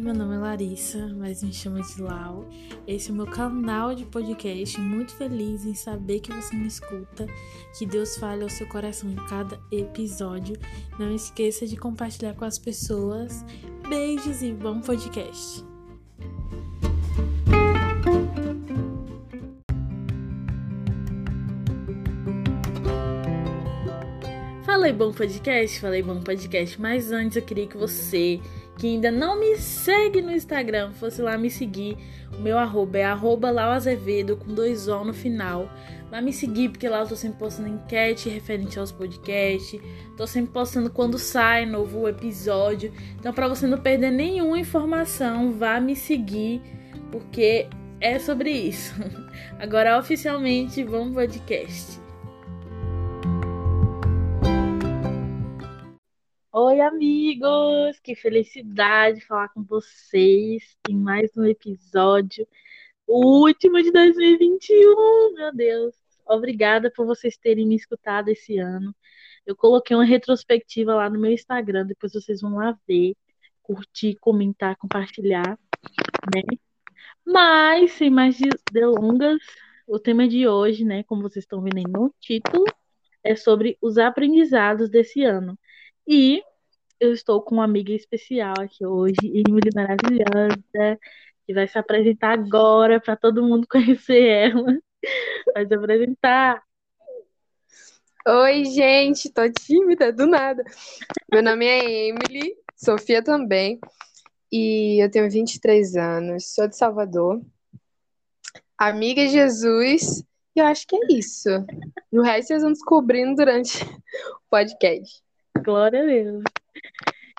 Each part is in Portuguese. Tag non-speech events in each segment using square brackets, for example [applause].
Oi, meu nome é Larissa, mas me chama de Lau. Esse é o meu canal de podcast. Muito feliz em saber que você me escuta. Que Deus fale ao seu coração em cada episódio. Não esqueça de compartilhar com as pessoas. Beijos e bom podcast. Falei bom podcast? Falei bom podcast, mas antes eu queria que você que ainda não me segue no Instagram, fosse lá me seguir. O meu arroba é arroba Azevedo com dois O no final. Vai me seguir, porque lá eu tô sempre postando enquete referente aos podcasts. Tô sempre postando quando sai novo episódio. Então, para você não perder nenhuma informação, vá me seguir, porque é sobre isso. [laughs] Agora, oficialmente, vamos podcast. Oi, amigos! Que felicidade falar com vocês em mais um episódio, o último de 2021, meu Deus! Obrigada por vocês terem me escutado esse ano. Eu coloquei uma retrospectiva lá no meu Instagram, depois vocês vão lá ver, curtir, comentar, compartilhar, né? Mas, sem mais delongas, o tema de hoje, né, como vocês estão vendo aí no título, é sobre os aprendizados desse ano. E eu estou com uma amiga especial aqui hoje, Emily maravilhosa, que vai se apresentar agora para todo mundo [laughs] conhecer ela. Vai se apresentar. Oi, gente, tô tímida do nada. Meu nome é Emily, Sofia também, e eu tenho 23 anos, sou de Salvador, amiga de Jesus, e eu acho que é isso. O resto vocês vão descobrindo durante [laughs] o podcast. Glória a Deus.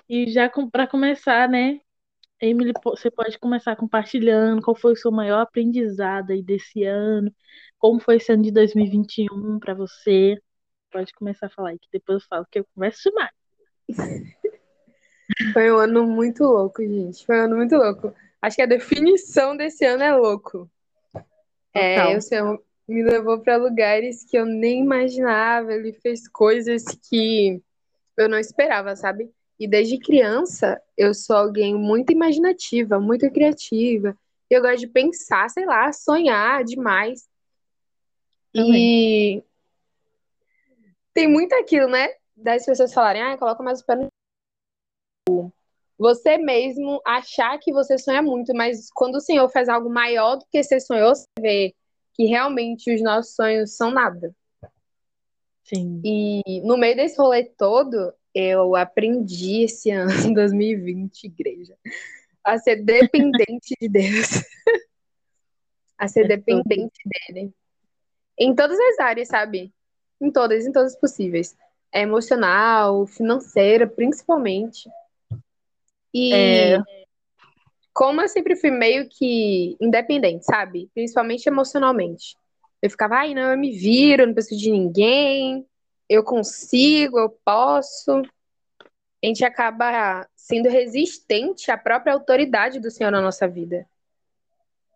E já para começar, né? Emily, você pode começar compartilhando qual foi o seu maior aprendizado aí desse ano, como foi esse ano de 2021 para você. Pode começar a falar aí, que depois eu falo que eu converso mais. [laughs] Foi um ano muito louco, gente. Foi um ano muito louco. Acho que a definição desse ano é louco. É, o Senhor me levou para lugares que eu nem imaginava. Ele fez coisas que eu não esperava, sabe? E desde criança eu sou alguém muito imaginativa, muito criativa. Eu gosto de pensar, sei lá, sonhar demais. Também. E tem muito aquilo, né? Das pessoas falarem, ah, coloca mais o pé no. Você mesmo achar que você sonha muito, mas quando o Senhor faz algo maior do que você sonhou, você vê que realmente os nossos sonhos são nada. Sim. E no meio desse rolê todo, eu aprendi esse ano, [laughs] 2020, igreja, a ser dependente de Deus. a ser é dependente tudo. dele. Em todas as áreas, sabe? Em todas, em todas possíveis. É emocional, financeira, principalmente. E é. como eu sempre fui meio que independente, sabe? Principalmente emocionalmente. Eu ficava, ai, não, eu me viro, não preciso de ninguém, eu consigo, eu posso. A gente acaba sendo resistente à própria autoridade do Senhor na nossa vida.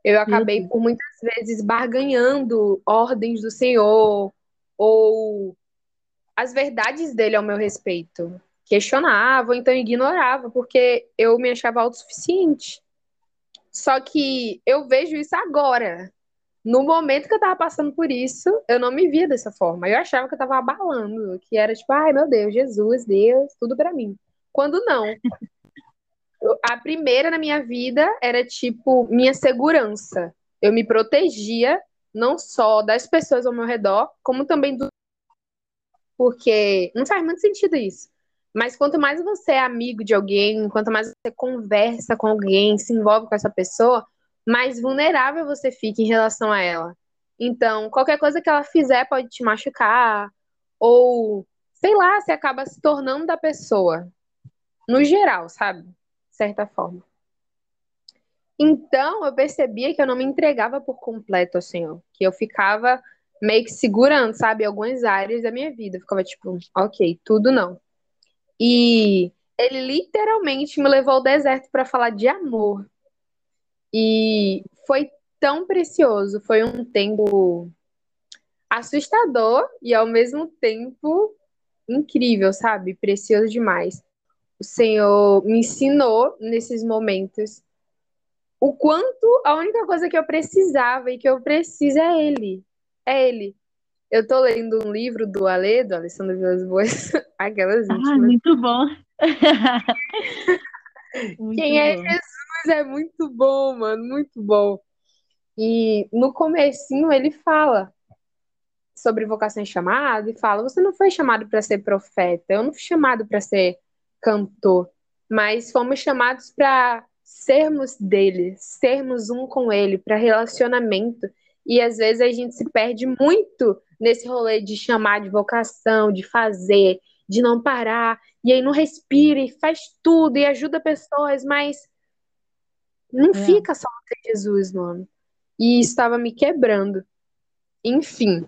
Eu acabei uhum. por muitas vezes barganhando ordens do Senhor ou as verdades dele ao meu respeito. Questionava, ou então ignorava, porque eu me achava autossuficiente. Só que eu vejo isso agora, no momento que eu tava passando por isso, eu não me via dessa forma. Eu achava que eu tava abalando, que era tipo, ai meu Deus, Jesus, Deus, tudo para mim. Quando não. A primeira na minha vida era tipo minha segurança. Eu me protegia não só das pessoas ao meu redor, como também do porque não faz muito sentido isso. Mas quanto mais você é amigo de alguém, quanto mais você conversa com alguém, se envolve com essa pessoa, mais vulnerável você fica em relação a ela. Então, qualquer coisa que ela fizer pode te machucar, ou sei lá, você acaba se tornando da pessoa. No geral, sabe? De certa forma. Então, eu percebia que eu não me entregava por completo ao Senhor, que eu ficava meio que segurando, sabe, algumas áreas da minha vida. Eu ficava tipo, ok, tudo não. E ele literalmente me levou ao deserto para falar de amor. E foi tão precioso, foi um tempo assustador e ao mesmo tempo incrível, sabe? Precioso demais. o Senhor me ensinou nesses momentos o quanto a única coisa que eu precisava e que eu preciso é Ele. É Ele. Eu tô lendo um livro do Ale, do Alessandro Vilas Boas, [laughs] aquelas íntimas. Ah, muito bom. [laughs] muito Quem é Jesus é muito bom, mano, muito bom. E no comecinho ele fala sobre vocação e chamado e fala: "Você não foi chamado para ser profeta, eu não fui chamado para ser cantor, mas fomos chamados para sermos dele, sermos um com ele, para relacionamento. E às vezes a gente se perde muito nesse rolê de chamar de vocação, de fazer, de não parar, e aí não respira e faz tudo e ajuda pessoas, mas não é. fica só no Jesus, mano. E estava me quebrando. Enfim,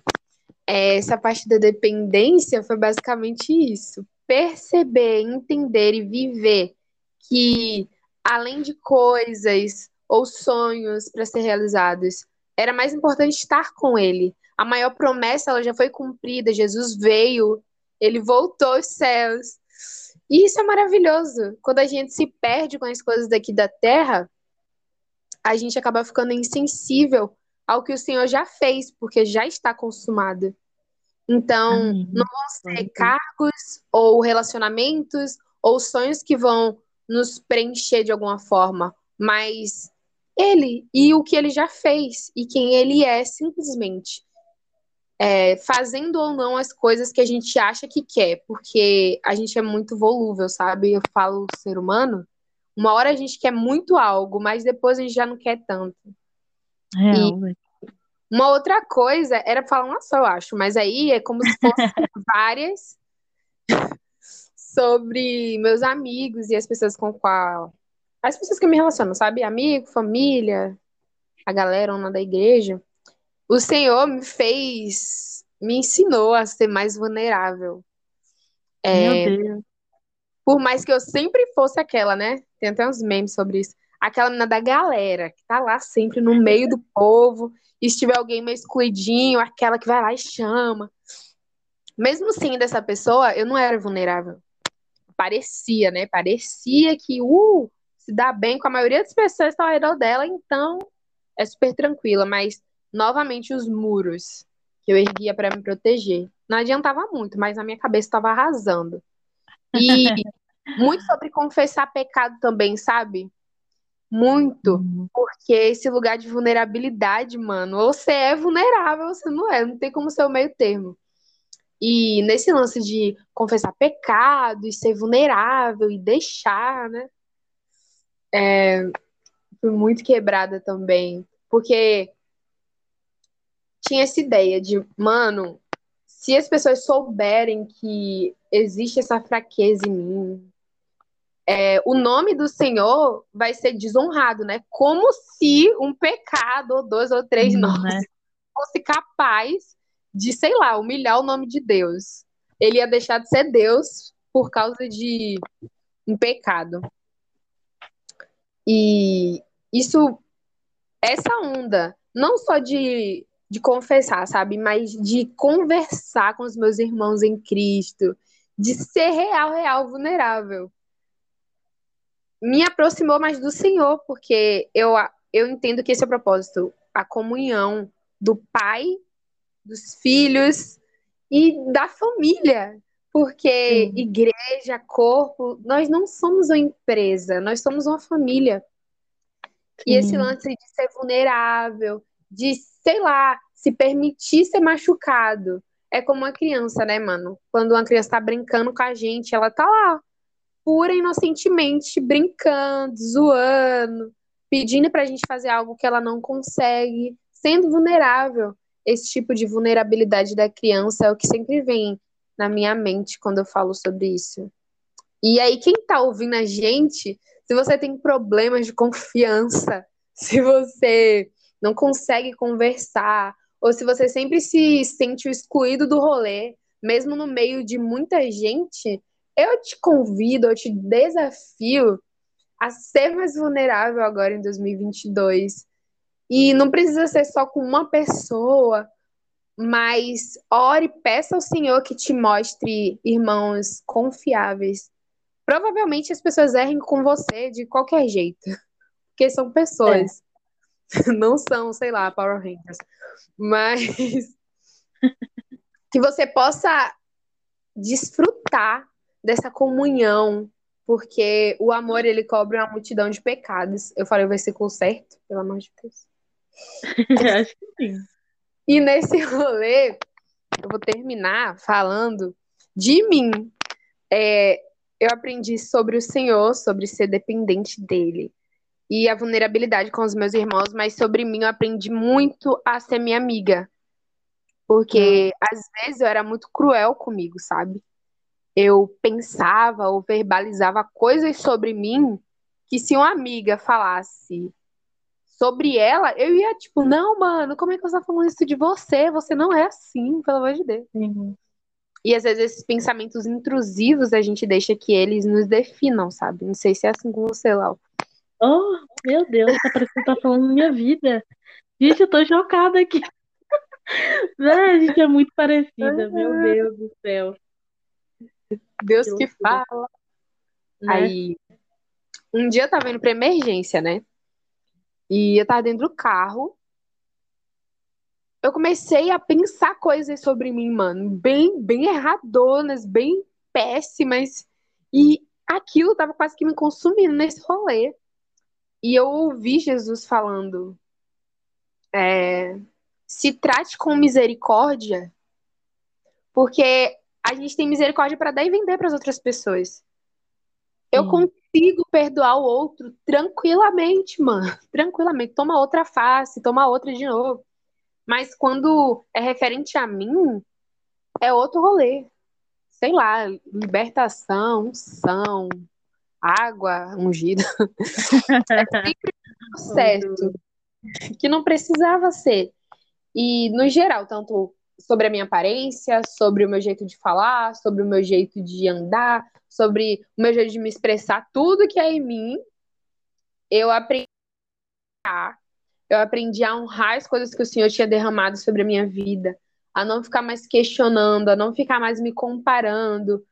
essa parte da dependência foi basicamente isso. Perceber, entender e viver que além de coisas ou sonhos para ser realizados, era mais importante estar com ele. A maior promessa ela já foi cumprida, Jesus veio, ele voltou aos céus. E isso é maravilhoso. Quando a gente se perde com as coisas daqui da terra, a gente acaba ficando insensível ao que o Senhor já fez, porque já está consumado. Então, Amém. não vão ser cargos ou relacionamentos ou sonhos que vão nos preencher de alguma forma, mas ele e o que ele já fez e quem ele é, simplesmente. É, fazendo ou não as coisas que a gente acha que quer, porque a gente é muito volúvel, sabe? Eu falo ser humano, uma hora a gente quer muito algo, mas depois a gente já não quer tanto. E uma outra coisa era falar uma só, eu acho, mas aí é como se fossem [laughs] várias [laughs] sobre meus amigos e as pessoas com qual as pessoas que me relacionam, sabe? Amigo, família, a galera ona da igreja. O Senhor me fez, me ensinou a ser mais vulnerável. É, Meu Deus. Por mais que eu sempre fosse aquela, né? Tem até uns memes sobre isso. Aquela menina da galera, que tá lá sempre no meio do povo. E se tiver alguém meio excluidinho, aquela que vai lá e chama. Mesmo sendo dessa pessoa, eu não era vulnerável parecia, né? Parecia que uh, se dá bem com a maioria das pessoas ao redor dela, então é super tranquila, mas novamente os muros que eu erguia para me proteger. Não adiantava muito, mas na minha cabeça estava arrasando. E [laughs] muito sobre confessar pecado também, sabe? Muito, uhum. porque esse lugar de vulnerabilidade, mano, ou você é vulnerável, ou você não é, não tem como ser o meio termo. E nesse lance de confessar pecado e ser vulnerável e deixar, né? É, fui muito quebrada também. Porque tinha essa ideia de, mano, se as pessoas souberem que existe essa fraqueza em mim, é, o nome do Senhor vai ser desonrado, né? Como se um pecado, ou dois ou três hum, nossos, né? fosse capaz de, sei lá, humilhar o nome de Deus. Ele ia deixar de ser Deus por causa de um pecado. E isso, essa onda, não só de, de confessar, sabe, mas de conversar com os meus irmãos em Cristo, de ser real, real, vulnerável, me aproximou mais do Senhor, porque eu, eu entendo que esse é o propósito, a comunhão do Pai dos filhos e da família. Porque Sim. igreja, corpo, nós não somos uma empresa, nós somos uma família. Sim. E esse lance de ser vulnerável, de, sei lá, se permitir ser machucado. É como uma criança, né, mano? Quando uma criança tá brincando com a gente, ela tá lá, pura inocentemente, brincando, zoando, pedindo pra gente fazer algo que ela não consegue, sendo vulnerável esse tipo de vulnerabilidade da criança é o que sempre vem na minha mente quando eu falo sobre isso. E aí, quem tá ouvindo a gente, se você tem problemas de confiança, [laughs] se você não consegue conversar, ou se você sempre se sente o excluído do rolê, mesmo no meio de muita gente, eu te convido, eu te desafio a ser mais vulnerável agora em 2022. E não precisa ser só com uma pessoa, mas ore, peça ao Senhor que te mostre irmãos confiáveis provavelmente as pessoas errem com você de qualquer jeito. [laughs] Porque são pessoas. É. [laughs] Não são, sei lá, Power Rangers. Mas [laughs] que você possa desfrutar dessa comunhão, porque o amor ele cobre uma multidão de pecados. Eu falei o versículo certo, pelo amor de Deus. [laughs] Acho que sim. E nesse rolê, eu vou terminar falando de mim. É, eu aprendi sobre o Senhor, sobre ser dependente dele e a vulnerabilidade com os meus irmãos, mas sobre mim eu aprendi muito a ser minha amiga. Porque hum. às vezes eu era muito cruel comigo, sabe? Eu pensava ou verbalizava coisas sobre mim que se uma amiga falasse sobre ela, eu ia tipo, não, mano, como é que você tá falando isso de você? Você não é assim, pelo amor de Deus. Uhum. E às vezes esses pensamentos intrusivos a gente deixa que eles nos definam, sabe? Não sei se é assim com você, Lau. Oh, meu Deus, tá parecendo que tá falando minha vida. Gente, eu tô chocada aqui. [laughs] a gente é muito parecida, meu Deus do céu. Deus que, que fala. Né? Aí, um dia eu tava indo pra emergência, né? E eu tava dentro do carro. Eu comecei a pensar coisas sobre mim, mano. Bem, bem erradonas, bem péssimas. E aquilo tava quase que me consumindo nesse rolê. E eu ouvi Jesus falando: é, se trate com misericórdia, porque a gente tem misericórdia para dar e vender para as outras pessoas. Eu hum. consigo perdoar o outro tranquilamente, mano. [laughs] Tranquilamente. Toma outra face, toma outra de novo. Mas quando é referente a mim, é outro rolê. Sei lá, libertação, unção, água ungida. [laughs] é sempre um processo que não precisava ser. E, no geral, tanto sobre a minha aparência, sobre o meu jeito de falar, sobre o meu jeito de andar, sobre o meu jeito de me expressar, tudo que é em mim, eu aprendi a, eu aprendi a honrar as coisas que o Senhor tinha derramado sobre a minha vida, a não ficar mais questionando, a não ficar mais me comparando.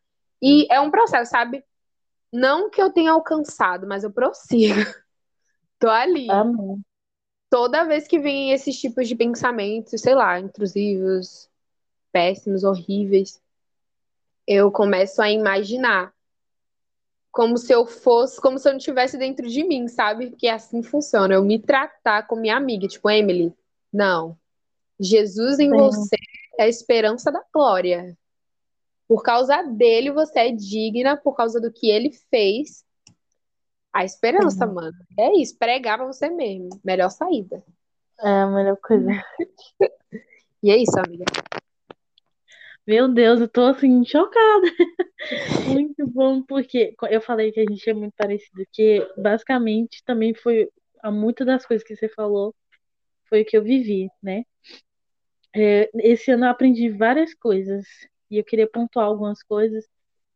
E é um processo, sabe? Não que eu tenha alcançado, mas eu prossigo. [laughs] Tô ali. Amém. Toda vez que vem esses tipos de pensamentos, sei lá, intrusivos, péssimos, horríveis, eu começo a imaginar como se eu fosse, como se eu não estivesse dentro de mim, sabe? Que assim funciona. Eu me tratar como minha amiga, tipo, Emily, não. Jesus em Sim. você é a esperança da glória. Por causa dele, você é digna, por causa do que ele fez. A esperança, mano. É isso, pregar pra você mesmo. Melhor saída. É a melhor coisa. [laughs] e é isso, amiga. Meu Deus, eu tô assim, chocada. [laughs] muito bom, porque eu falei que a gente é muito parecido, que basicamente também foi. Muitas das coisas que você falou foi o que eu vivi, né? É, esse ano eu aprendi várias coisas e eu queria pontuar algumas coisas.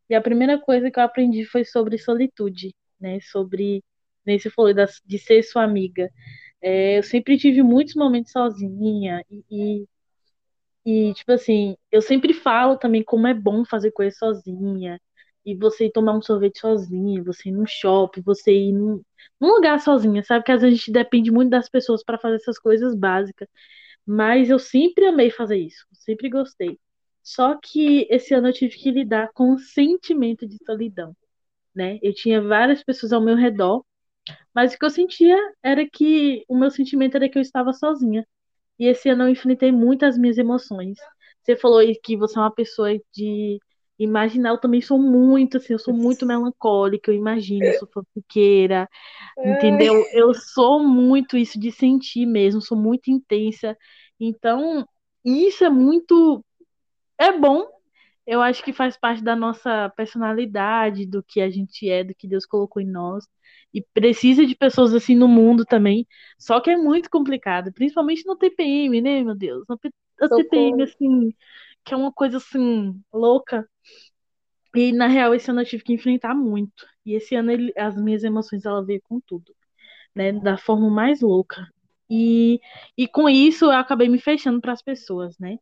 E a primeira coisa que eu aprendi foi sobre solitude, né? Sobre, nem você falou de ser sua amiga. É, eu sempre tive muitos momentos sozinha e, e, e, tipo assim, eu sempre falo também como é bom fazer coisa sozinha. E você ir tomar um sorvete sozinha, você ir num shopping, você ir num, num lugar sozinha, sabe? Que às vezes a gente depende muito das pessoas para fazer essas coisas básicas. Mas eu sempre amei fazer isso, sempre gostei. Só que esse ano eu tive que lidar com o sentimento de solidão, né? Eu tinha várias pessoas ao meu redor, mas o que eu sentia era que o meu sentimento era que eu estava sozinha. E esse ano eu enfrentei muitas minhas emoções. Você falou que você é uma pessoa de imaginar, eu também sou muito, assim, eu sou muito melancólica, eu imagino, eu sou fanfiqueira, entendeu? Eu sou muito isso de sentir mesmo, sou muito intensa. Então, isso é muito é bom. Eu acho que faz parte da nossa personalidade, do que a gente é, do que Deus colocou em nós. E precisa de pessoas assim no mundo também. Só que é muito complicado, principalmente no TPM, né, meu Deus? No TPM, assim, que é uma coisa assim, louca. E na real, esse ano eu tive que enfrentar muito. E esse ano ele, as minhas emoções ela veio com tudo, né? Da forma mais louca. E, e com isso eu acabei me fechando para as pessoas, né?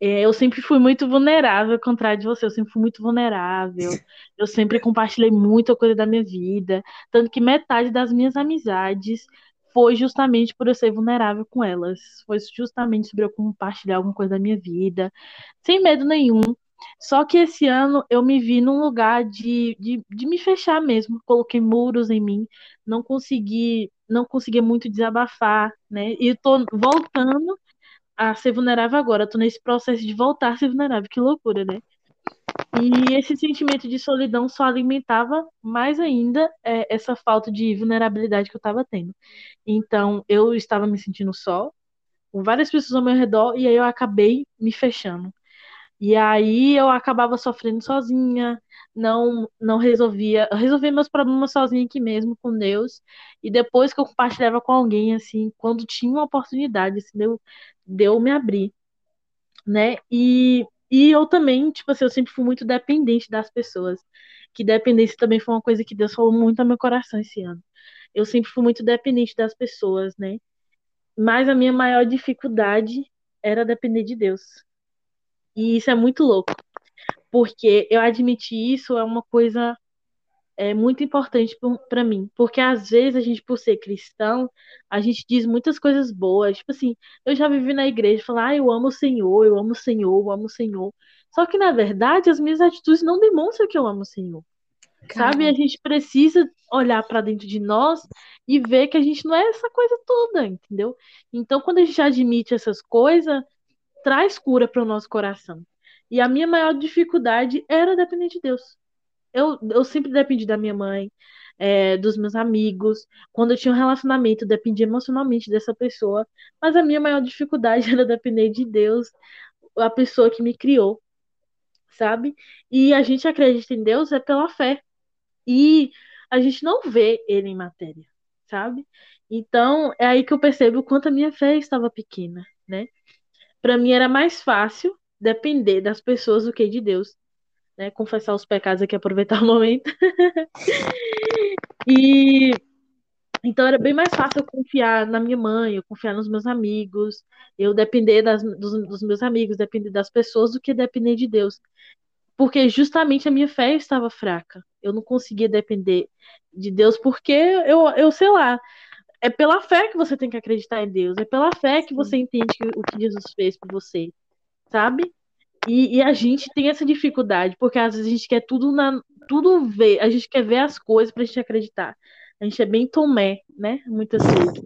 É, eu sempre fui muito vulnerável, ao contrário de você, eu sempre fui muito vulnerável. [laughs] Eu sempre compartilhei muita coisa da minha vida, tanto que metade das minhas amizades foi justamente por eu ser vulnerável com elas. Foi justamente sobre eu compartilhar alguma coisa da minha vida, sem medo nenhum. Só que esse ano eu me vi num lugar de, de, de me fechar mesmo. Coloquei muros em mim, não consegui, não consegui muito desabafar, né? E tô voltando a ser vulnerável agora. Tô nesse processo de voltar a ser vulnerável. Que loucura, né? E esse sentimento de solidão só alimentava mais ainda é, essa falta de vulnerabilidade que eu estava tendo. Então, eu estava me sentindo só, com várias pessoas ao meu redor, e aí eu acabei me fechando. E aí eu acabava sofrendo sozinha, não não resolvia, eu resolvia meus problemas sozinha aqui mesmo com Deus. E depois que eu compartilhava com alguém assim, quando tinha uma oportunidade, assim, deu deu me abrir, né? E e eu também, tipo assim, eu sempre fui muito dependente das pessoas. Que dependência também foi uma coisa que Deus falou muito ao meu coração esse ano. Eu sempre fui muito dependente das pessoas, né? Mas a minha maior dificuldade era depender de Deus. E isso é muito louco, porque eu admitir isso é uma coisa é muito importante para mim, porque às vezes a gente, por ser cristão, a gente diz muitas coisas boas, tipo assim, eu já vivi na igreja falar, ah, eu amo o Senhor, eu amo o Senhor, eu amo o Senhor. Só que na verdade as minhas atitudes não demonstram que eu amo o Senhor. Caramba. Sabe? A gente precisa olhar para dentro de nós e ver que a gente não é essa coisa toda, entendeu? Então, quando a gente admite essas coisas, traz cura para o nosso coração. E a minha maior dificuldade era depender de Deus. Eu, eu sempre dependi da minha mãe, é, dos meus amigos. Quando eu tinha um relacionamento, eu dependia emocionalmente dessa pessoa. Mas a minha maior dificuldade [laughs] era depender de Deus, a pessoa que me criou, sabe? E a gente acredita em Deus é pela fé. E a gente não vê ele em matéria, sabe? Então, é aí que eu percebo o quanto a minha fé estava pequena, né? Para mim era mais fácil depender das pessoas do que de Deus. Né? Confessar os pecados aqui, aproveitar [laughs] o momento. e então era bem mais fácil eu confiar na minha mãe, eu confiar nos meus amigos, eu depender das, dos, dos meus amigos, depender das pessoas do que depender de Deus. Porque justamente a minha fé estava fraca. Eu não conseguia depender de Deus porque eu, eu sei lá, é pela fé que você tem que acreditar em Deus, é pela fé que você entende o que Jesus fez por você, sabe? E, e, a gente tem essa dificuldade, porque às vezes a gente quer tudo na tudo ver, a gente quer ver as coisas pra gente acreditar. A gente é bem tomé, né? Muitas vezes.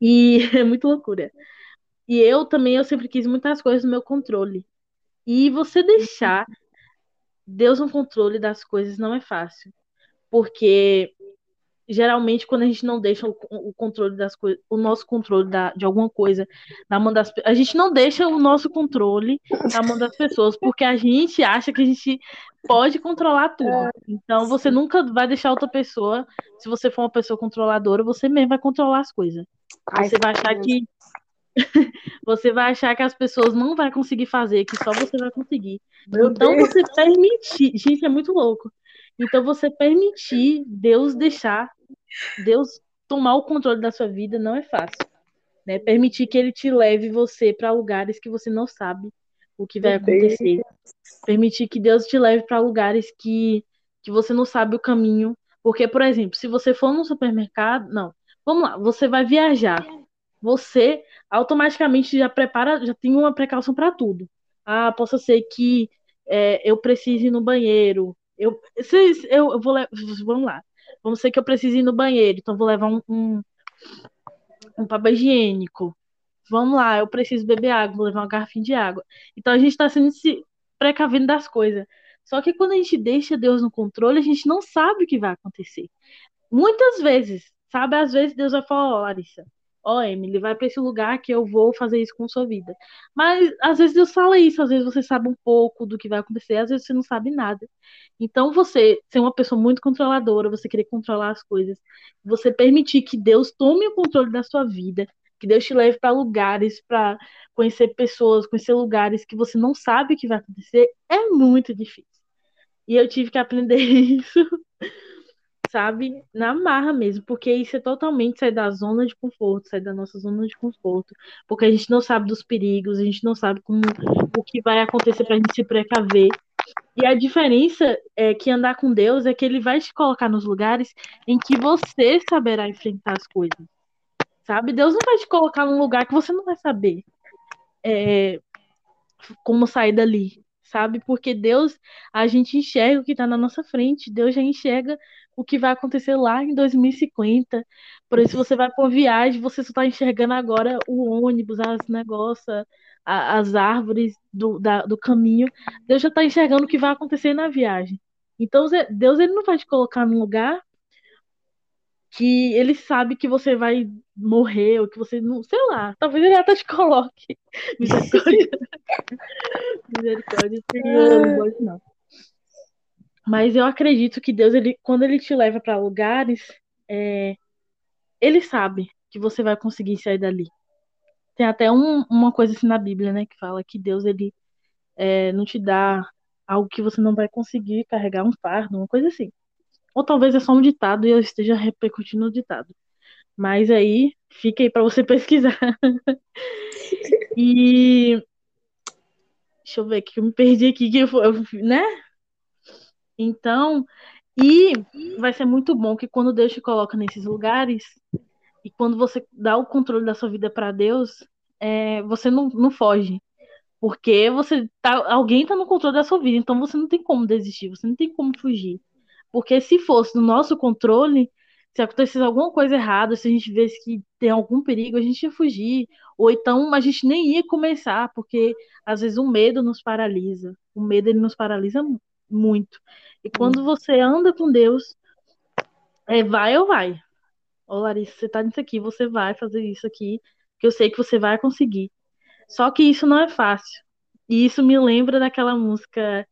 E [laughs] é muito loucura. E eu também, eu sempre quis muitas coisas no meu controle. E você deixar Deus no controle das coisas não é fácil. Porque geralmente quando a gente não deixa o, o controle das coisas, o nosso controle da, de alguma coisa na mão das a gente não deixa o nosso controle na mão das pessoas, porque a gente acha que a gente pode controlar tudo. É, então você nunca vai deixar outra pessoa, se você for uma pessoa controladora, você mesmo vai controlar as coisas. Você vai achar que [laughs] você vai achar que as pessoas não vão conseguir fazer, que só você vai conseguir. Meu então Deus. você permitir, gente, é muito louco. Então você permitir Deus deixar Deus tomar o controle da sua vida não é fácil. Né? Permitir que ele te leve você para lugares que você não sabe o que vai acontecer. Permitir que Deus te leve para lugares que, que você não sabe o caminho. Porque, por exemplo, se você for no supermercado, não. Vamos lá, você vai viajar. Você automaticamente já prepara, já tem uma precaução para tudo. Ah, possa ser que é, eu precise ir no banheiro. Eu, se, eu, eu vou vamos lá. Vamos ser que eu precise ir no banheiro, então vou levar um, um, um papel higiênico. Vamos lá, eu preciso beber água, vou levar uma garrafinha de água. Então a gente está sendo se precavendo das coisas. Só que quando a gente deixa Deus no controle, a gente não sabe o que vai acontecer. Muitas vezes, sabe? Às vezes Deus vai falar, ó, oh, Larissa, ó, oh, Emily, vai para esse lugar que eu vou fazer isso com sua vida. Mas às vezes Deus fala isso, às vezes você sabe um pouco do que vai acontecer, às vezes você não sabe nada. Então você ser uma pessoa muito controladora, você querer controlar as coisas, você permitir que Deus tome o controle da sua vida, que Deus te leve para lugares, para conhecer pessoas, conhecer lugares que você não sabe o que vai acontecer, é muito difícil. E eu tive que aprender [laughs] isso sabe? Na marra mesmo, porque isso é totalmente sair da zona de conforto, sair da nossa zona de conforto, porque a gente não sabe dos perigos, a gente não sabe como o que vai acontecer pra gente se precaver. E a diferença é que andar com Deus é que ele vai te colocar nos lugares em que você saberá enfrentar as coisas. Sabe? Deus não vai te colocar num lugar que você não vai saber é, como sair dali sabe? Porque Deus, a gente enxerga o que está na nossa frente, Deus já enxerga o que vai acontecer lá em 2050. Por isso, você vai por viagem, você só está enxergando agora o ônibus, as negócios, as árvores do, da, do caminho. Deus já está enxergando o que vai acontecer na viagem. Então, Deus ele não vai te colocar num lugar que ele sabe que você vai morrer, ou que você não. Sei lá, talvez ele até te coloque. [laughs] Misericórdia. [laughs] Misericórdia, Senhor, não pode não. Mas eu acredito que Deus, ele, quando ele te leva para lugares, é, ele sabe que você vai conseguir sair dali. Tem até um, uma coisa assim na Bíblia, né, que fala que Deus ele é, não te dá algo que você não vai conseguir carregar um fardo, uma coisa assim. Ou talvez é só um ditado e eu esteja repercutindo o ditado. Mas aí, fica aí para você [laughs] pesquisar. e deixa eu ver que eu me perdi aqui que eu, né? Então, e vai ser muito bom que quando Deus te coloca nesses lugares e quando você dá o controle da sua vida para Deus, é, você não, não foge. Porque você tá, alguém está no controle da sua vida, então você não tem como desistir, você não tem como fugir. Porque se fosse no nosso controle, se acontecesse alguma coisa errada, se a gente visse que tem algum perigo, a gente ia fugir. Ou então a gente nem ia começar, porque às vezes o medo nos paralisa. O medo ele nos paralisa muito. E quando você anda com Deus, é vai ou vai. Ô Larissa, você tá nisso aqui, você vai fazer isso aqui, que eu sei que você vai conseguir. Só que isso não é fácil. E isso me lembra daquela música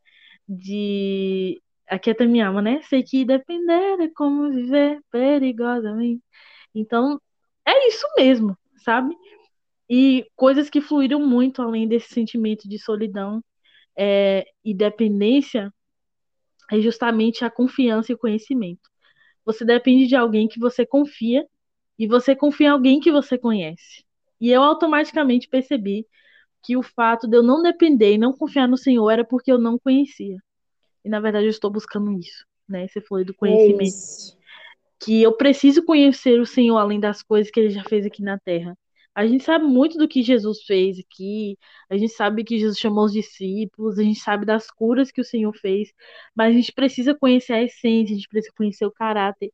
de Aquieta minha alma, né? Sei que depender é como viver perigosamente. Então, é isso mesmo, sabe? E coisas que fluíram muito além desse sentimento de solidão é, e dependência é justamente a confiança e o conhecimento. Você depende de alguém que você confia e você confia em alguém que você conhece. E eu automaticamente percebi que o fato de eu não depender e não confiar no Senhor era porque eu não conhecia. E na verdade eu estou buscando isso, né? Você falou do conhecimento. É que eu preciso conhecer o Senhor além das coisas que ele já fez aqui na terra. A gente sabe muito do que Jesus fez aqui, a gente sabe que Jesus chamou os discípulos, a gente sabe das curas que o Senhor fez, mas a gente precisa conhecer a essência, a gente precisa conhecer o caráter.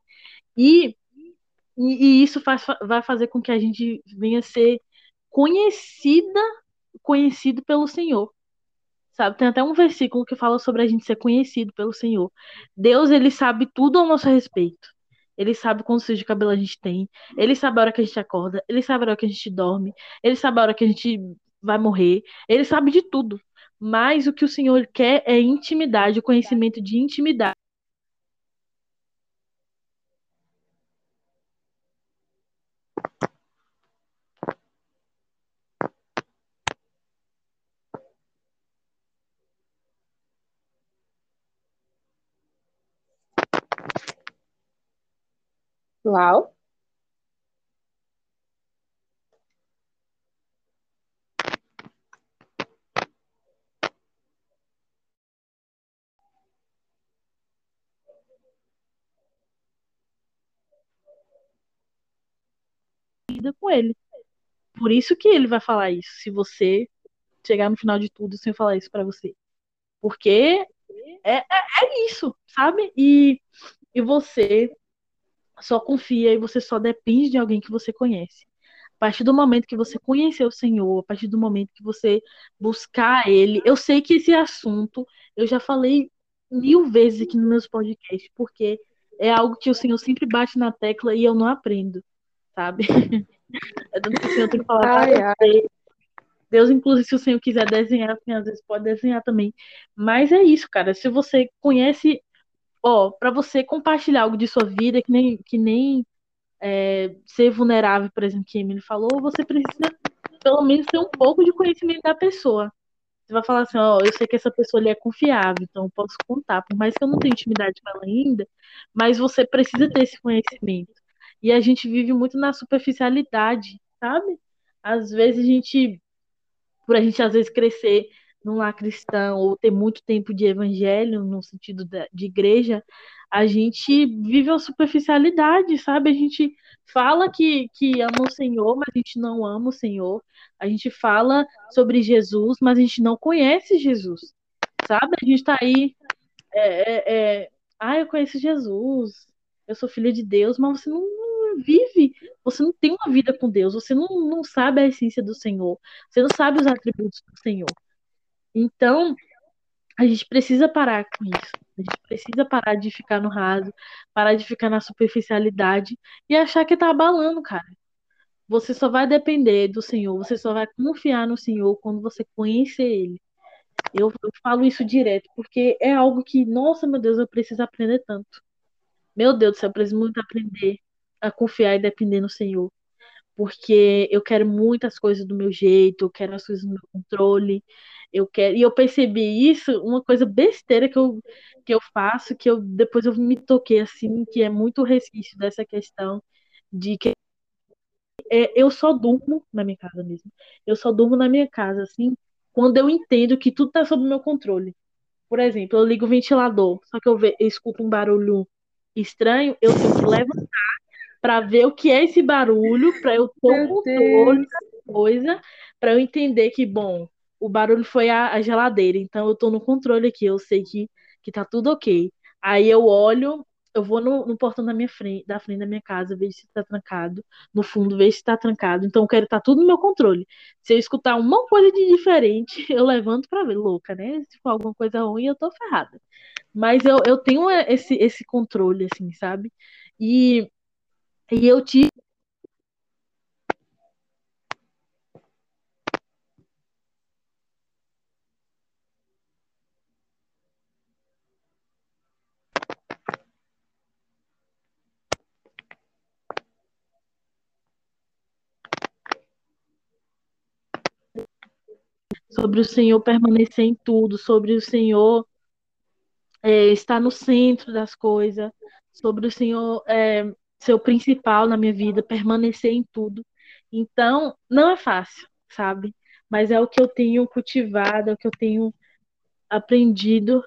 E, e, e isso faz, vai fazer com que a gente venha ser conhecida, conhecido pelo Senhor. Sabe, tem até um versículo que fala sobre a gente ser conhecido pelo Senhor. Deus, ele sabe tudo ao nosso respeito. Ele sabe quantos fios de cabelo a gente tem. Ele sabe a hora que a gente acorda. Ele sabe a hora que a gente dorme. Ele sabe a hora que a gente vai morrer. Ele sabe de tudo. Mas o que o Senhor quer é intimidade, o conhecimento de intimidade. Vida com ele. Por isso que ele vai falar isso. Se você chegar no final de tudo sem falar isso para você. Porque é, é, é, isso, sabe? E, e você só confia e você só depende de alguém que você conhece. A partir do momento que você conhecer o Senhor, a partir do momento que você buscar Ele, eu sei que esse assunto eu já falei mil vezes aqui nos meus podcasts, porque é algo que o Senhor sempre bate na tecla e eu não aprendo, sabe? É tanto que o Senhor tem que falar ai, ai. Deus, inclusive, se o Senhor quiser desenhar, assim, às vezes pode desenhar também. Mas é isso, cara. Se você conhece ó, para você compartilhar algo de sua vida, que nem, que nem é, ser vulnerável, por exemplo, que Emily falou, você precisa pelo menos ter um pouco de conhecimento da pessoa, Você vai falar assim, ó, eu sei que essa pessoa é confiável, então eu posso contar, por mais que eu não tenha intimidade com ela ainda, mas você precisa ter esse conhecimento. E a gente vive muito na superficialidade, sabe? Às vezes a gente, por a gente às vezes crescer num lar cristão ou ter muito tempo de evangelho, no sentido de igreja, a gente vive a superficialidade, sabe? A gente fala que, que ama o Senhor, mas a gente não ama o Senhor. A gente fala sobre Jesus, mas a gente não conhece Jesus, sabe? A gente tá aí, é, é, é, ah, eu conheço Jesus, eu sou filha de Deus, mas você não, vive, você não tem uma vida com Deus, você não, não sabe a essência do Senhor, você não sabe os atributos do Senhor. Então, a gente precisa parar com isso. A gente precisa parar de ficar no raso, parar de ficar na superficialidade e achar que tá abalando, cara. Você só vai depender do Senhor, você só vai confiar no Senhor quando você conhecer Ele. Eu, eu falo isso direto, porque é algo que, nossa, meu Deus, eu preciso aprender tanto. Meu Deus do céu, eu preciso muito aprender a confiar e depender no Senhor porque eu quero muitas coisas do meu jeito, eu quero as coisas no meu controle, eu quero. E eu percebi isso, uma coisa besteira que eu, que eu faço, que eu depois eu me toquei assim, que é muito resquício dessa questão de que é, eu só durmo na minha casa mesmo. Eu só durmo na minha casa, assim, quando eu entendo que tudo tá sob meu controle. Por exemplo, eu ligo o ventilador, só que eu, ve, eu escuto um barulho estranho, eu tenho que levantar para ver o que é esse barulho, para eu ter o controle da coisa, para eu entender que, bom, o barulho foi a, a, geladeira, então eu tô no controle aqui, eu sei que, que tá tudo ok. Aí eu olho, eu vou no, no portão da minha frente, da frente da minha casa, vejo se tá trancado, no fundo vejo se tá trancado, então eu quero estar tá tudo no meu controle. Se eu escutar uma coisa de diferente, [laughs] eu levanto para ver, louca, né? Se for alguma coisa ruim, eu tô ferrada. Mas eu, eu tenho esse, esse controle, assim, sabe? E e eu tive sobre o Senhor permanecer em tudo, sobre o Senhor é, estar no centro das coisas, sobre o Senhor é, ser o principal na minha vida, permanecer em tudo. Então, não é fácil, sabe? Mas é o que eu tenho cultivado, é o que eu tenho aprendido,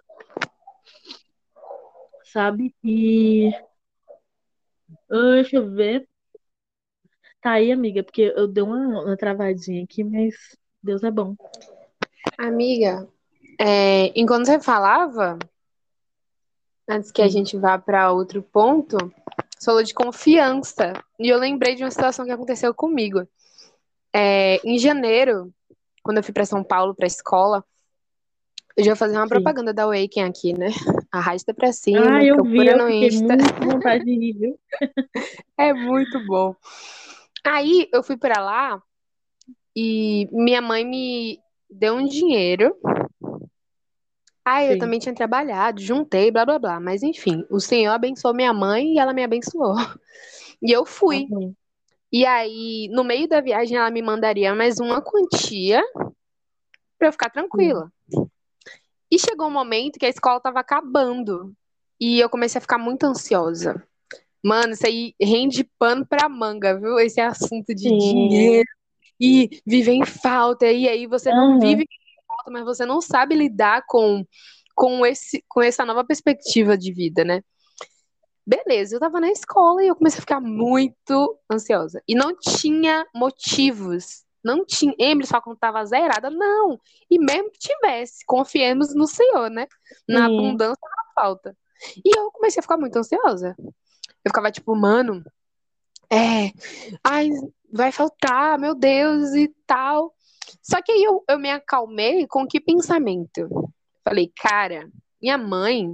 sabe? E. Deixa eu ver. Tá aí, amiga, porque eu dei uma, uma travadinha aqui, mas Deus é bom. Amiga, é, enquanto você falava, antes que a gente vá para outro ponto, falou de confiança. E eu lembrei de uma situação que aconteceu comigo. É, em janeiro, quando eu fui para São Paulo para a escola, eu já ia fazer uma Sim. propaganda da Awaken aqui, né? Arrasta pra cima, ah, eu vi, eu no Insta. Muito vontade de ir, viu? [laughs] é muito bom. Aí eu fui para lá e minha mãe me deu um dinheiro ah, eu Sim. também tinha trabalhado, juntei, blá blá blá. Mas enfim, o Senhor abençoou minha mãe e ela me abençoou. [laughs] E eu fui. E aí, no meio da viagem, ela me mandaria mais uma quantia pra eu ficar tranquila. E chegou um momento que a escola tava acabando. E eu comecei a ficar muito ansiosa. Mano, isso aí rende pano pra manga, viu? Esse assunto de Sim. dinheiro e viver em falta. E aí você uhum. não vive falta, mas você não sabe lidar com, com, esse, com essa nova perspectiva de vida, né? Beleza, eu tava na escola e eu comecei a ficar muito ansiosa. E não tinha motivos. Não tinha. Emily só quando tava zerada, não. E mesmo que tivesse, confiemos no Senhor, né? Na Sim. abundância na falta. E eu comecei a ficar muito ansiosa. Eu ficava tipo, mano, é. Ai, vai faltar, meu Deus, e tal. Só que aí eu, eu me acalmei com que pensamento? Falei, cara, minha mãe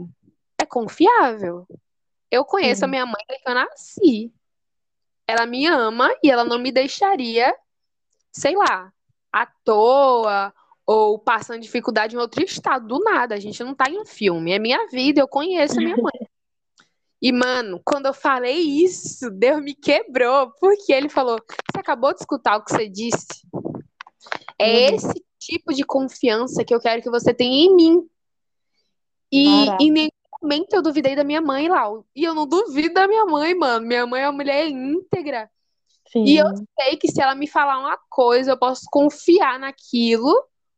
é confiável. Eu conheço a minha mãe desde que eu nasci. Ela me ama e ela não me deixaria, sei lá, à toa ou passando dificuldade em outro estado, do nada. A gente não tá em um filme, é minha vida, eu conheço a minha [laughs] mãe. E, mano, quando eu falei isso, Deus me quebrou, porque ele falou: Você acabou de escutar o que você disse? É esse tipo de confiança que eu quero que você tenha em mim. E Caraca. em nenhum momento eu duvidei da minha mãe, Lau. E eu não duvido da minha mãe, mano. Minha mãe é uma mulher íntegra. Sim. E eu sei que se ela me falar uma coisa, eu posso confiar naquilo,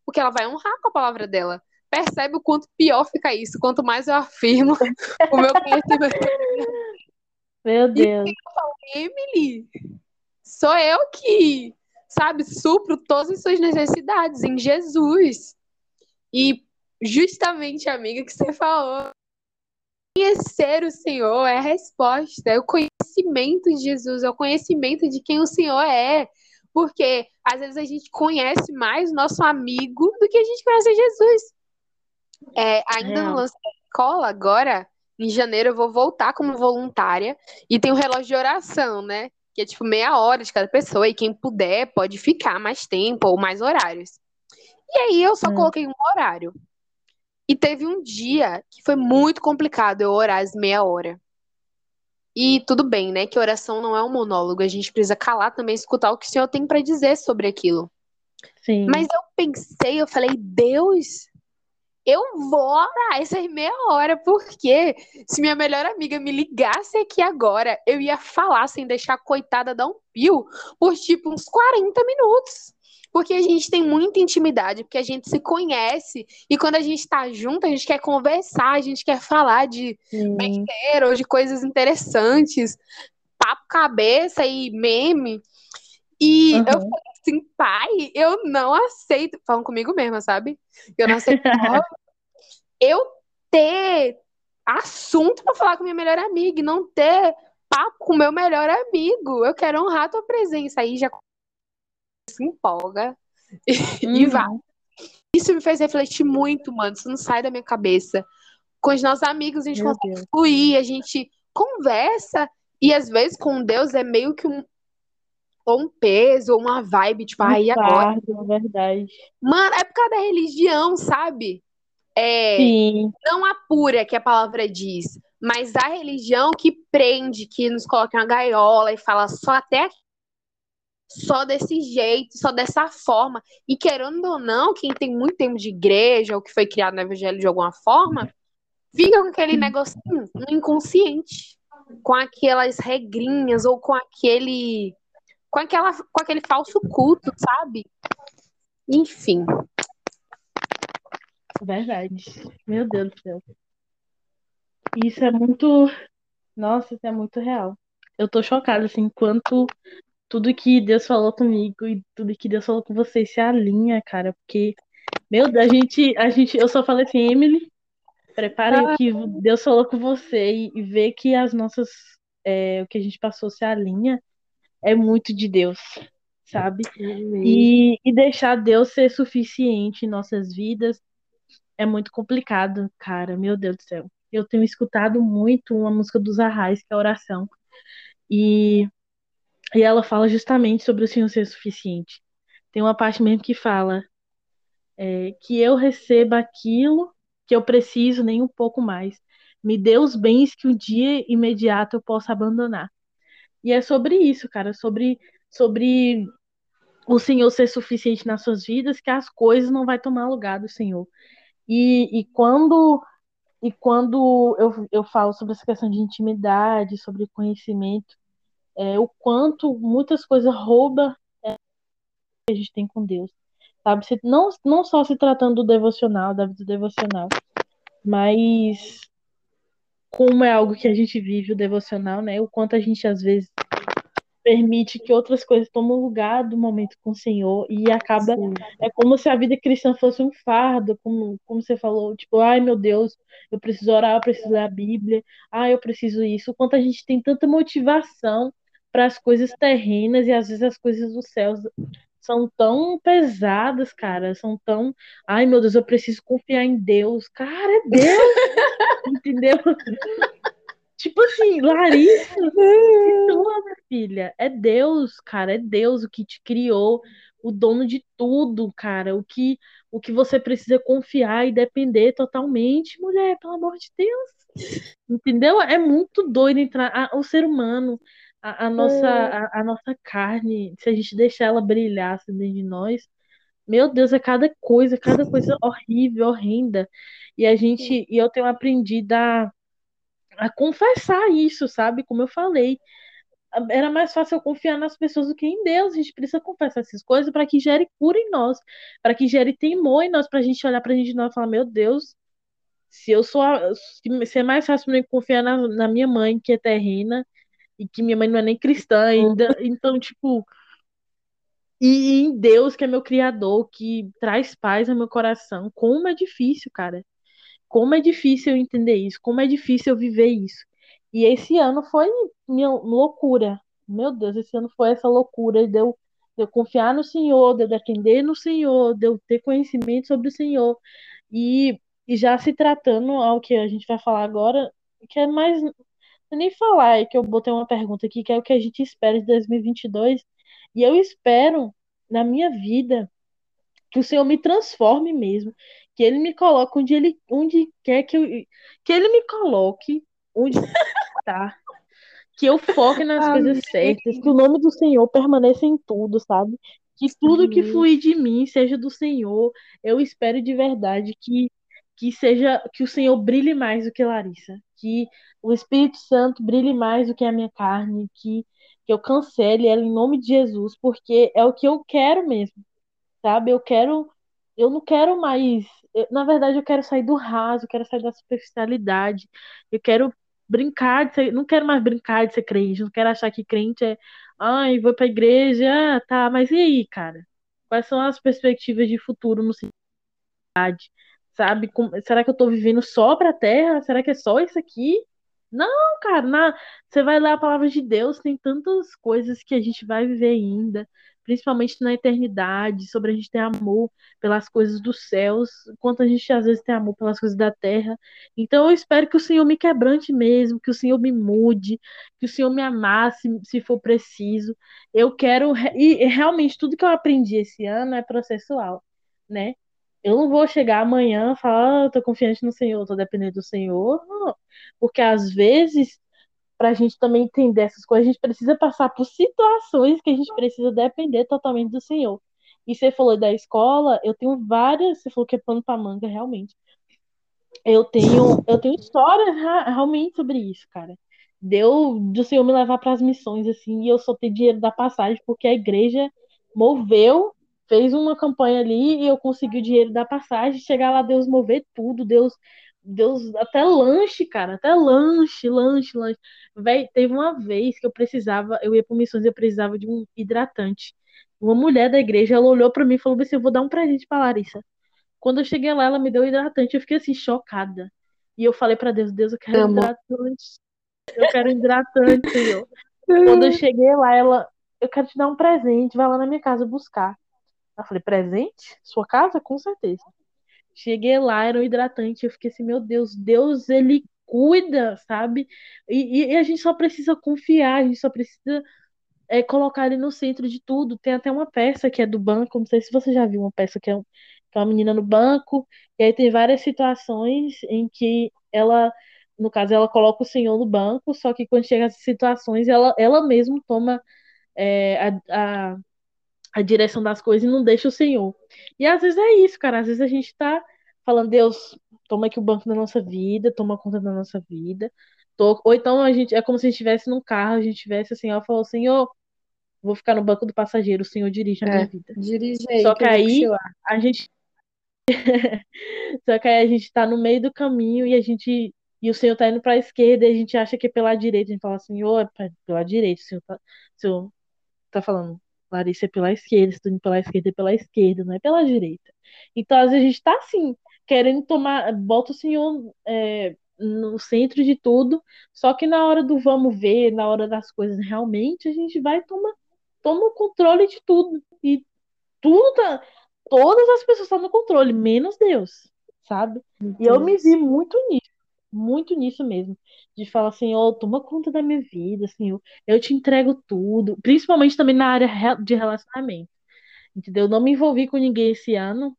porque ela vai honrar com a palavra dela. Percebe o quanto pior fica isso? Quanto mais eu afirmo [laughs] o meu conhecimento. Meu Deus. Emily, sou eu que, sabe, supro todas as suas necessidades em Jesus. E justamente, amiga, que você falou, conhecer o Senhor é a resposta, é o conhecimento de Jesus, é o conhecimento de quem o Senhor é. Porque às vezes a gente conhece mais o nosso amigo do que a gente conhece Jesus. É, ainda Real. no lance da escola, agora, em janeiro, eu vou voltar como voluntária e tem um relógio de oração, né? Que é tipo meia hora de cada pessoa, e quem puder pode ficar mais tempo ou mais horários. E aí eu só Hum. coloquei um horário. E teve um dia que foi muito complicado eu orar às meia hora. E tudo bem, né? Que oração não é um monólogo, a gente precisa calar também, escutar o que o Senhor tem para dizer sobre aquilo. Sim. Mas eu pensei, eu falei, Deus, eu vou orar essas meia hora, porque se minha melhor amiga me ligasse aqui agora, eu ia falar sem deixar a coitada dar um pio por tipo uns 40 minutos. Porque a gente tem muita intimidade, porque a gente se conhece, e quando a gente tá junto, a gente quer conversar, a gente quer falar de besteira ou de coisas interessantes, papo cabeça e meme. E eu Aham. falei assim, pai, eu não aceito. Falam comigo mesma, sabe? Eu não aceito [laughs] eu ter assunto pra falar com minha melhor amiga e não ter papo com meu melhor amigo. Eu quero honrar a tua presença. Aí já se empolga [laughs] e Uhum. vai. Isso me fez refletir muito, mano. Isso não sai da minha cabeça. Com os nossos amigos, a gente Meu consegue Deus. fluir, a gente conversa, e às vezes com Deus é meio que um, ou um peso, ou uma vibe, tipo, aí agora. fardo, é verdade. Mano, é por causa da religião, sabe? É, Sim. não a pura que a palavra diz, mas a religião que prende, que nos coloca na gaiola e fala só até aqui, só desse jeito, só dessa forma. E querendo ou não, quem tem muito tempo de igreja ou que foi criado no evangelho de alguma forma, fica com aquele negocinho no inconsciente, com aquelas regrinhas ou com aquele com aquela com aquele falso culto, sabe? Enfim, Verdade. Meu Deus do céu. Isso é muito. Nossa, isso é muito real. Eu tô chocada, assim, quanto tudo que Deus falou comigo e tudo que Deus falou com vocês se alinha, cara. Porque, meu Deus, a gente, a gente, eu só falei assim, Emily, prepare o que Deus falou com você e, e ver que as nossas, é, o que a gente passou se alinha é muito de Deus, sabe? E, e deixar Deus ser suficiente em nossas vidas é muito complicado, cara. Meu Deus do céu. Eu tenho escutado muito uma música dos Arrais, que é a oração. E, e ela fala justamente sobre o Senhor ser suficiente. Tem uma parte mesmo que fala é, que eu receba aquilo que eu preciso, nem um pouco mais. Me dê os bens que um dia imediato eu possa abandonar. E é sobre isso, cara, sobre, sobre o Senhor ser suficiente nas suas vidas, que as coisas não vai tomar lugar do Senhor. E, e quando e quando eu, eu falo sobre essa questão de intimidade, sobre conhecimento, é, o quanto muitas coisas rouba é, que a gente tem com Deus. Sabe? Se, não, não só se tratando do devocional, da vida devocional, mas como é algo que a gente vive o devocional, né? O quanto a gente às vezes permite que outras coisas tomem lugar do momento com o Senhor e acaba Sim. é como se a vida cristã fosse um fardo, como, como você falou, tipo, ai meu Deus, eu preciso orar, eu preciso ler a Bíblia, ai eu preciso isso. O quanto a gente tem tanta motivação para as coisas terrenas e às vezes as coisas dos céus são tão pesadas, cara, são tão, ai meu Deus, eu preciso confiar em Deus. Cara, é Deus, [laughs] entendeu? Tipo assim, Larissa, tua, minha filha, é Deus, cara, é Deus o que te criou, o dono de tudo, cara, o que o que você precisa confiar e depender totalmente, mulher, pelo amor de Deus. Entendeu? É muito doido entrar a- o ser humano, a, a nossa a, a nossa carne, se a gente deixar ela brilhar assim, dentro de nós, Meu Deus, é cada coisa, cada coisa horrível, horrenda. E a gente, e eu tenho aprendido a, a confessar isso, sabe? Como eu falei, era mais fácil eu confiar nas pessoas do que em Deus. A gente precisa confessar essas coisas para que gere cura em nós, para que gere temor em nós, para a gente olhar para a gente e falar: Meu Deus, se eu sou. A, se é mais fácil eu confiar na, na minha mãe, que é terrena, e que minha mãe não é nem cristã ainda. Então, tipo. E em Deus, que é meu criador, que traz paz ao meu coração. Como é difícil, cara. Como é difícil eu entender isso. Como é difícil eu viver isso. E esse ano foi minha loucura. Meu Deus, esse ano foi essa loucura de eu, de eu confiar no Senhor, de eu depender no Senhor, de eu ter conhecimento sobre o Senhor. E, e já se tratando ao que a gente vai falar agora, que é mais. Nem falar, é que eu botei uma pergunta aqui, que é o que a gente espera de 2022. E eu espero, na minha vida, que o Senhor me transforme mesmo. Que Ele me coloque onde Ele onde quer que eu. Que Ele me coloque onde tá. Que eu foque nas [laughs] coisas certas, que o nome do Senhor permaneça em tudo, sabe? Que tudo que fluir de mim seja do Senhor. Eu espero de verdade que que seja que o Senhor brilhe mais do que Larissa, que o Espírito Santo brilhe mais do que a minha carne, que que eu cancele ela em nome de Jesus, porque é o que eu quero mesmo, sabe? Eu quero, eu não quero mais, eu, na verdade eu quero sair do raso, eu quero sair da superficialidade, eu quero brincar de ser, não quero mais brincar de ser crente, não quero achar que crente é, ai, vou pra igreja, ah, tá, mas e aí, cara? Quais são as perspectivas de futuro no cidade? Sabe? Como, será que eu tô vivendo só pra terra? Será que é só isso aqui? Não, cara, na, você vai ler a palavra de Deus, tem tantas coisas que a gente vai viver ainda principalmente na eternidade, sobre a gente ter amor pelas coisas dos céus, quanto a gente às vezes tem amor pelas coisas da terra. Então eu espero que o Senhor me quebrante mesmo, que o Senhor me mude, que o Senhor me amasse se for preciso. Eu quero e realmente tudo que eu aprendi esse ano é processual, né? Eu não vou chegar amanhã e falar, ah, tô confiante no Senhor, tô dependendo do Senhor, não. porque às vezes para a gente também entender essas coisas, a gente precisa passar por situações que a gente precisa depender totalmente do Senhor. E você falou da escola, eu tenho várias, você falou que é pano para manga, realmente. Eu tenho, eu tenho histórias realmente sobre isso, cara. Deu do Senhor me levar para as missões, assim, e eu só ter dinheiro da passagem, porque a igreja moveu, fez uma campanha ali e eu consegui o dinheiro da passagem. Chegar lá, Deus mover tudo, Deus Deus, até lanche, cara, até lanche, lanche, lanche. Véi, teve uma vez que eu precisava, eu ia para missões e eu precisava de um hidratante. Uma mulher da igreja, ela olhou para mim e falou assim: Eu vou dar um presente para Larissa. Quando eu cheguei lá, ela me deu hidratante. Eu fiquei assim, chocada. E eu falei para Deus: Deus, eu quero Amo. hidratante. Eu quero hidratante, Senhor. [laughs] Quando eu cheguei lá, ela, eu quero te dar um presente, vai lá na minha casa buscar. Eu falei: Presente? Sua casa? Com certeza. Cheguei lá, era um hidratante. Eu fiquei assim, meu Deus, Deus, ele cuida, sabe? E, e, a gente só precisa confiar, a gente só precisa é, colocar ele no centro de tudo. Tem até uma peça que é do banco, não sei se você já viu uma peça que é, um, que é uma menina no banco, e aí tem várias situações em que ela, no caso, ela coloca o senhor no banco, só que quando chega essas situações, ela, ela mesma toma é, a, a a direção das coisas e não deixa o Senhor. E às vezes é isso, cara. Às vezes a gente tá falando, Deus, toma aqui o banco da nossa vida, toma conta da nossa vida. Ou então a gente é como se a gente estivesse num carro, a gente tivesse assim, ó, falou, Senhor, vou ficar no banco do passageiro, o Senhor dirige a minha é, vida. Dirige aí, Só que, que aí a gente [laughs] Só que aí a gente tá no meio do caminho e a gente e o Senhor tá indo para a esquerda e a gente acha que é pela direita, a gente fala, Senhor, é pela direita, o Senhor tá, o Senhor tá falando, Larissa é pela esquerda, Estudando pela esquerda é pela esquerda, não é pela direita. Então, às vezes, a gente está assim, querendo tomar, bota o senhor é, no centro de tudo, só que na hora do vamos ver, na hora das coisas realmente, a gente vai tomar toma o controle de tudo. E tudo tá, todas as pessoas estão no controle, menos Deus, sabe? E eu me vi muito nisso muito nisso mesmo. De falar assim, oh, toma conta da minha vida, Senhor. Eu te entrego tudo. Principalmente também na área de relacionamento. Entendeu? Eu não me envolvi com ninguém esse ano.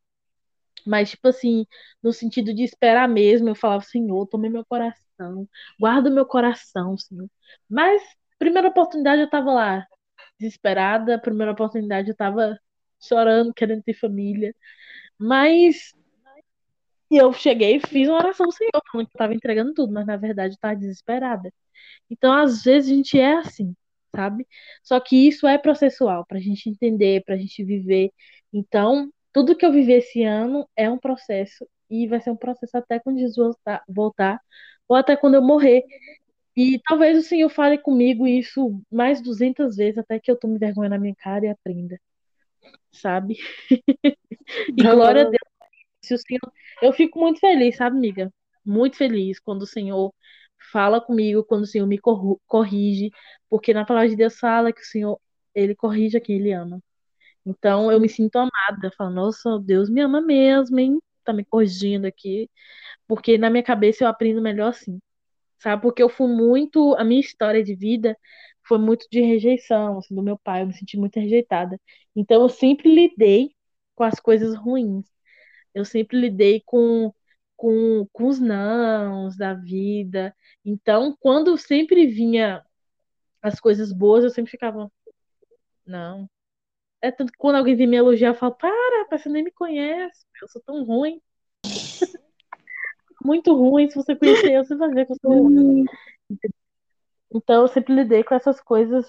Mas, tipo assim, no sentido de esperar mesmo, eu falava, Senhor, tome meu coração. Guarda meu coração, Senhor. Mas, primeira oportunidade eu tava lá, desesperada. Primeira oportunidade eu tava chorando, querendo ter família. Mas eu cheguei e fiz uma oração ao Senhor, falando que eu tava entregando tudo, mas na verdade eu tava desesperada. Então, às vezes, a gente é assim, sabe? Só que isso é processual, pra gente entender, pra gente viver. Então, tudo que eu vivi esse ano é um processo, e vai ser um processo até quando Jesus voltar, voltar ou até quando eu morrer. E talvez o Senhor fale comigo isso mais 200 vezes até que eu tome vergonha na minha cara e aprenda, sabe? [laughs] e glória a Deus. Se o Senhor... Eu fico muito feliz, sabe, amiga? Muito feliz quando o Senhor fala comigo, quando o Senhor me corrige, porque na palavra de Deus fala que o Senhor, ele corrige a quem ele ama. Então eu me sinto amada, falo, nossa, Deus me ama mesmo, hein? Tá me corrigindo aqui, porque na minha cabeça eu aprendo melhor assim sabe? Porque eu fui muito, a minha história de vida foi muito de rejeição, assim, do meu pai, eu me senti muito rejeitada. Então eu sempre lidei com as coisas ruins. Eu sempre lidei com com, com os nãos da vida. Então, quando sempre vinha as coisas boas, eu sempre ficava, não. É tanto que quando alguém vem me elogiar, eu falo, para, você nem me conhece, eu sou tão ruim [laughs] muito ruim. Se você conhecer, você vai ver que eu sou ruim. Então eu sempre lidei com essas coisas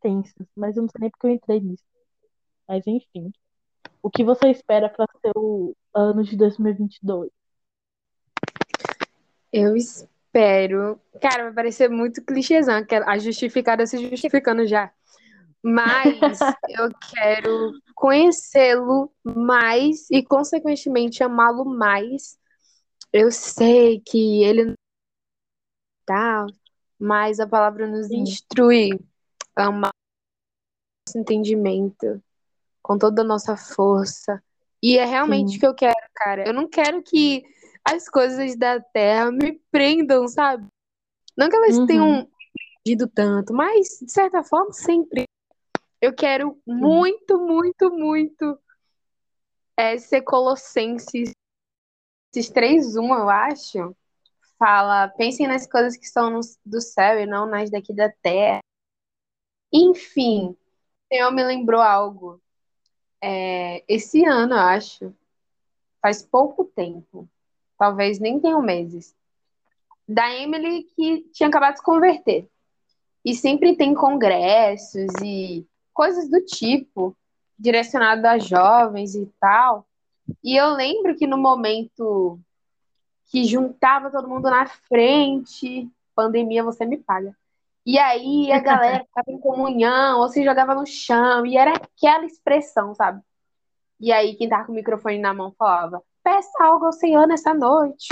tensas, mas eu não sei nem porque eu entrei nisso. Mas enfim. O que você espera para ser o ano de 2022? Eu espero. Cara, vai parecer muito clichêzão, a justificada se justificando já. Mas [laughs] eu quero conhecê-lo mais e, consequentemente, amá-lo mais eu sei que ele tal, mas a palavra nos Sim. instrui a amar nosso entendimento com toda a nossa força. E é realmente o que eu quero, cara. Eu não quero que as coisas da terra me prendam, sabe? Não que elas uhum. tenham pedido tanto, mas de certa forma sempre. Eu quero muito, muito, muito é, ser Colossenses esses três um, eu acho, fala, pensem nas coisas que estão no, do céu e não nas daqui da terra. Enfim, o Senhor me lembrou algo. É, esse ano, eu acho, faz pouco tempo, talvez nem tenham meses, da Emily que tinha acabado de se converter. E sempre tem congressos e coisas do tipo, direcionado a jovens e tal. E eu lembro que no momento que juntava todo mundo na frente, pandemia você me paga. E aí a galera ficava em comunhão, ou se jogava no chão, e era aquela expressão, sabe? E aí quem tava com o microfone na mão falava: Peça algo ao Senhor nessa noite.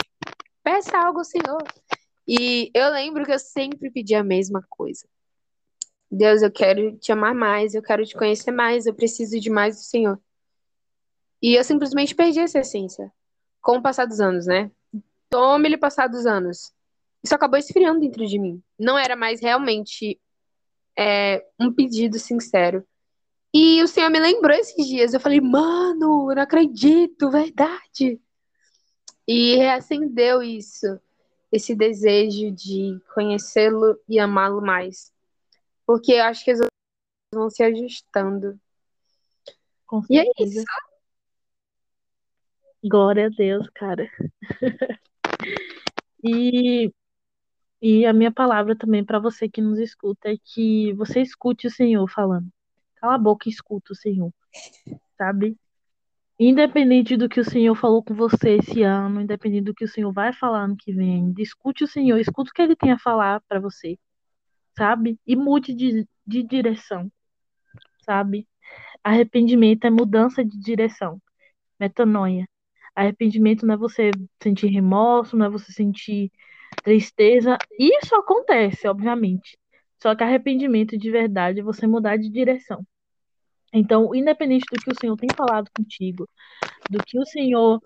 Peça algo ao Senhor. E eu lembro que eu sempre pedi a mesma coisa. Deus, eu quero te amar mais, eu quero te conhecer mais, eu preciso de mais do Senhor. E eu simplesmente perdi essa essência com o passar dos anos, né? Tome ele passar dos anos. Isso acabou esfriando dentro de mim. Não era mais realmente é, um pedido sincero. E o Senhor me lembrou esses dias. Eu falei, mano, eu não acredito, verdade. E reacendeu isso, esse desejo de conhecê-lo e amá-lo mais. Porque eu acho que as vão se ajustando. e é isso. Glória a Deus, cara. [laughs] e, e a minha palavra também para você que nos escuta é que você escute o Senhor falando. Cala a boca e escuta o Senhor, sabe? Independente do que o Senhor falou com você esse ano, independente do que o Senhor vai falar no que vem, escute o Senhor, escute o que ele tem a falar para você, sabe? E mude de, de direção, sabe? Arrependimento é mudança de direção, metanoia. Arrependimento não é você sentir remorso, não é você sentir tristeza. Isso acontece, obviamente. Só que arrependimento de verdade é você mudar de direção. Então, independente do que o Senhor tem falado contigo, do que o Senhor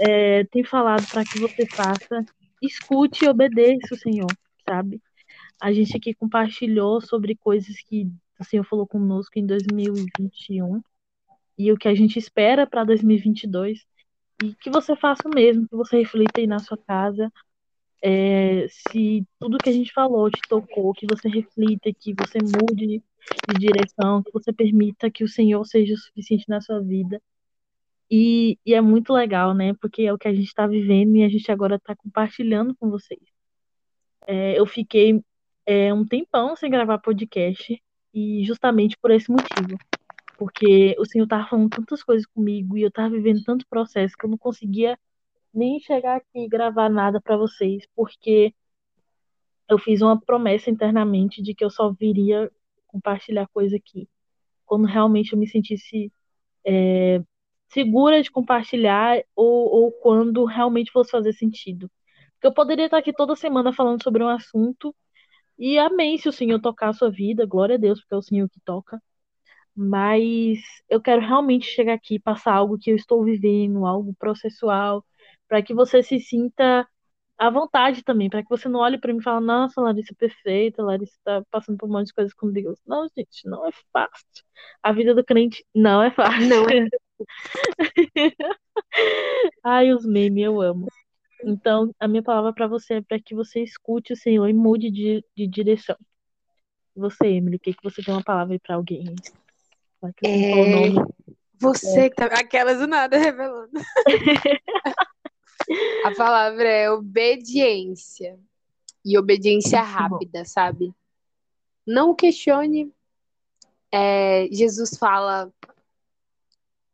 é, tem falado para que você faça, escute e obedeça o Senhor, sabe? A gente aqui compartilhou sobre coisas que o Senhor falou conosco em 2021 e o que a gente espera para 2022. E que você faça o mesmo, que você reflita aí na sua casa. É, se tudo que a gente falou te tocou, que você reflita, que você mude de direção, que você permita que o Senhor seja o suficiente na sua vida. E, e é muito legal, né? Porque é o que a gente está vivendo e a gente agora está compartilhando com vocês. É, eu fiquei é, um tempão sem gravar podcast e justamente por esse motivo. Porque o Senhor estava falando tantas coisas comigo e eu estava vivendo tanto processo que eu não conseguia nem chegar aqui e gravar nada para vocês, porque eu fiz uma promessa internamente de que eu só viria compartilhar coisa aqui quando realmente eu me sentisse é, segura de compartilhar ou, ou quando realmente fosse fazer sentido. Porque eu poderia estar aqui toda semana falando sobre um assunto e amém se o Senhor tocar a sua vida, glória a Deus, porque é o Senhor que toca. Mas eu quero realmente chegar aqui e passar algo que eu estou vivendo, algo processual, para que você se sinta à vontade também, para que você não olhe para mim e fale, nossa, Larissa é perfeita, Larissa está passando por um monte de coisas com Deus. Não, gente, não é fácil. A vida do crente não é fácil. Não é. [laughs] Ai, os memes, eu amo. Então, a minha palavra para você é para que você escute o Senhor e mude de, de direção. Você, Emily, o que, que você tem uma palavra aí para alguém? É. Você que tá. Aquelas do nada revelando. [laughs] A palavra é obediência. E obediência rápida, sabe? Não questione. É, Jesus fala: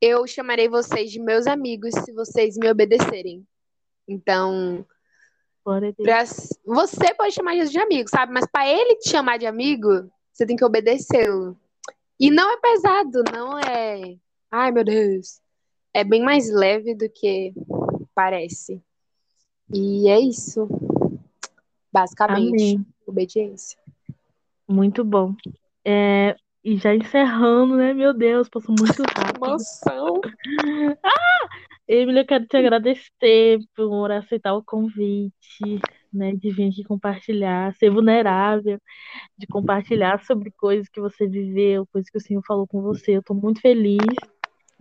Eu chamarei vocês de meus amigos se vocês me obedecerem. Então, pra- você pode chamar Jesus de amigo, sabe? Mas para ele te chamar de amigo, você tem que obedecê-lo. E não é pesado, não é. Ai, meu Deus. É bem mais leve do que parece. E é isso. Basicamente, Amém. obediência. Muito bom. É, e já encerrando, né? Meu Deus, passou muito rápido. Emoção. [laughs] Emily, eu quero te agradecer por aceitar o convite, né? De vir aqui compartilhar, ser vulnerável, de compartilhar sobre coisas que você viveu, coisas que o Senhor falou com você. Eu tô muito feliz.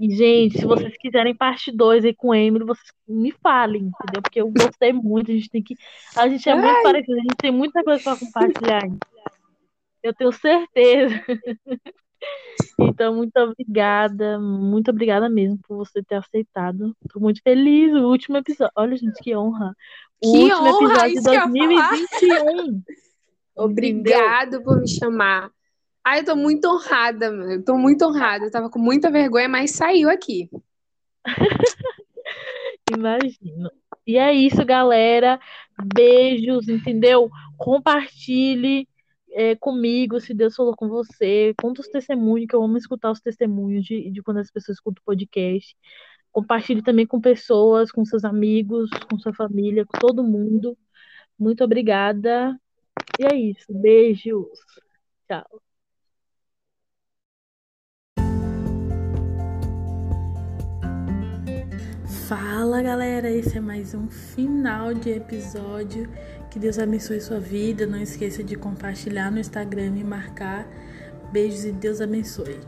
E, gente, se vocês quiserem parte 2 aí com o Emily, vocês me falem, entendeu? Porque eu gostei muito. A gente tem que. A gente é muito parecido, a gente tem muita coisa para compartilhar. Eu tenho certeza. [laughs] Então, muito obrigada, muito obrigada mesmo por você ter aceitado. Tô muito feliz. O último episódio. Olha, gente, que honra. O Que último honra, episódio de isso que eu ia falar. 2021. [laughs] Obrigado por me chamar. Ai, eu tô muito honrada. Eu tô muito honrada. Eu tava com muita vergonha, mas saiu aqui. [laughs] Imagino. E é isso, galera. Beijos, entendeu? Compartilhe é, comigo se Deus falou com você. Conta os testemunhos, que eu amo escutar os testemunhos de, de quando as pessoas escutam o podcast. Compartilhe também com pessoas, com seus amigos, com sua família, com todo mundo. Muito obrigada. E é isso. Beijos. Tchau. Fala galera, esse é mais um final de episódio. Que Deus abençoe sua vida. Não esqueça de compartilhar no Instagram e marcar. Beijos e Deus abençoe.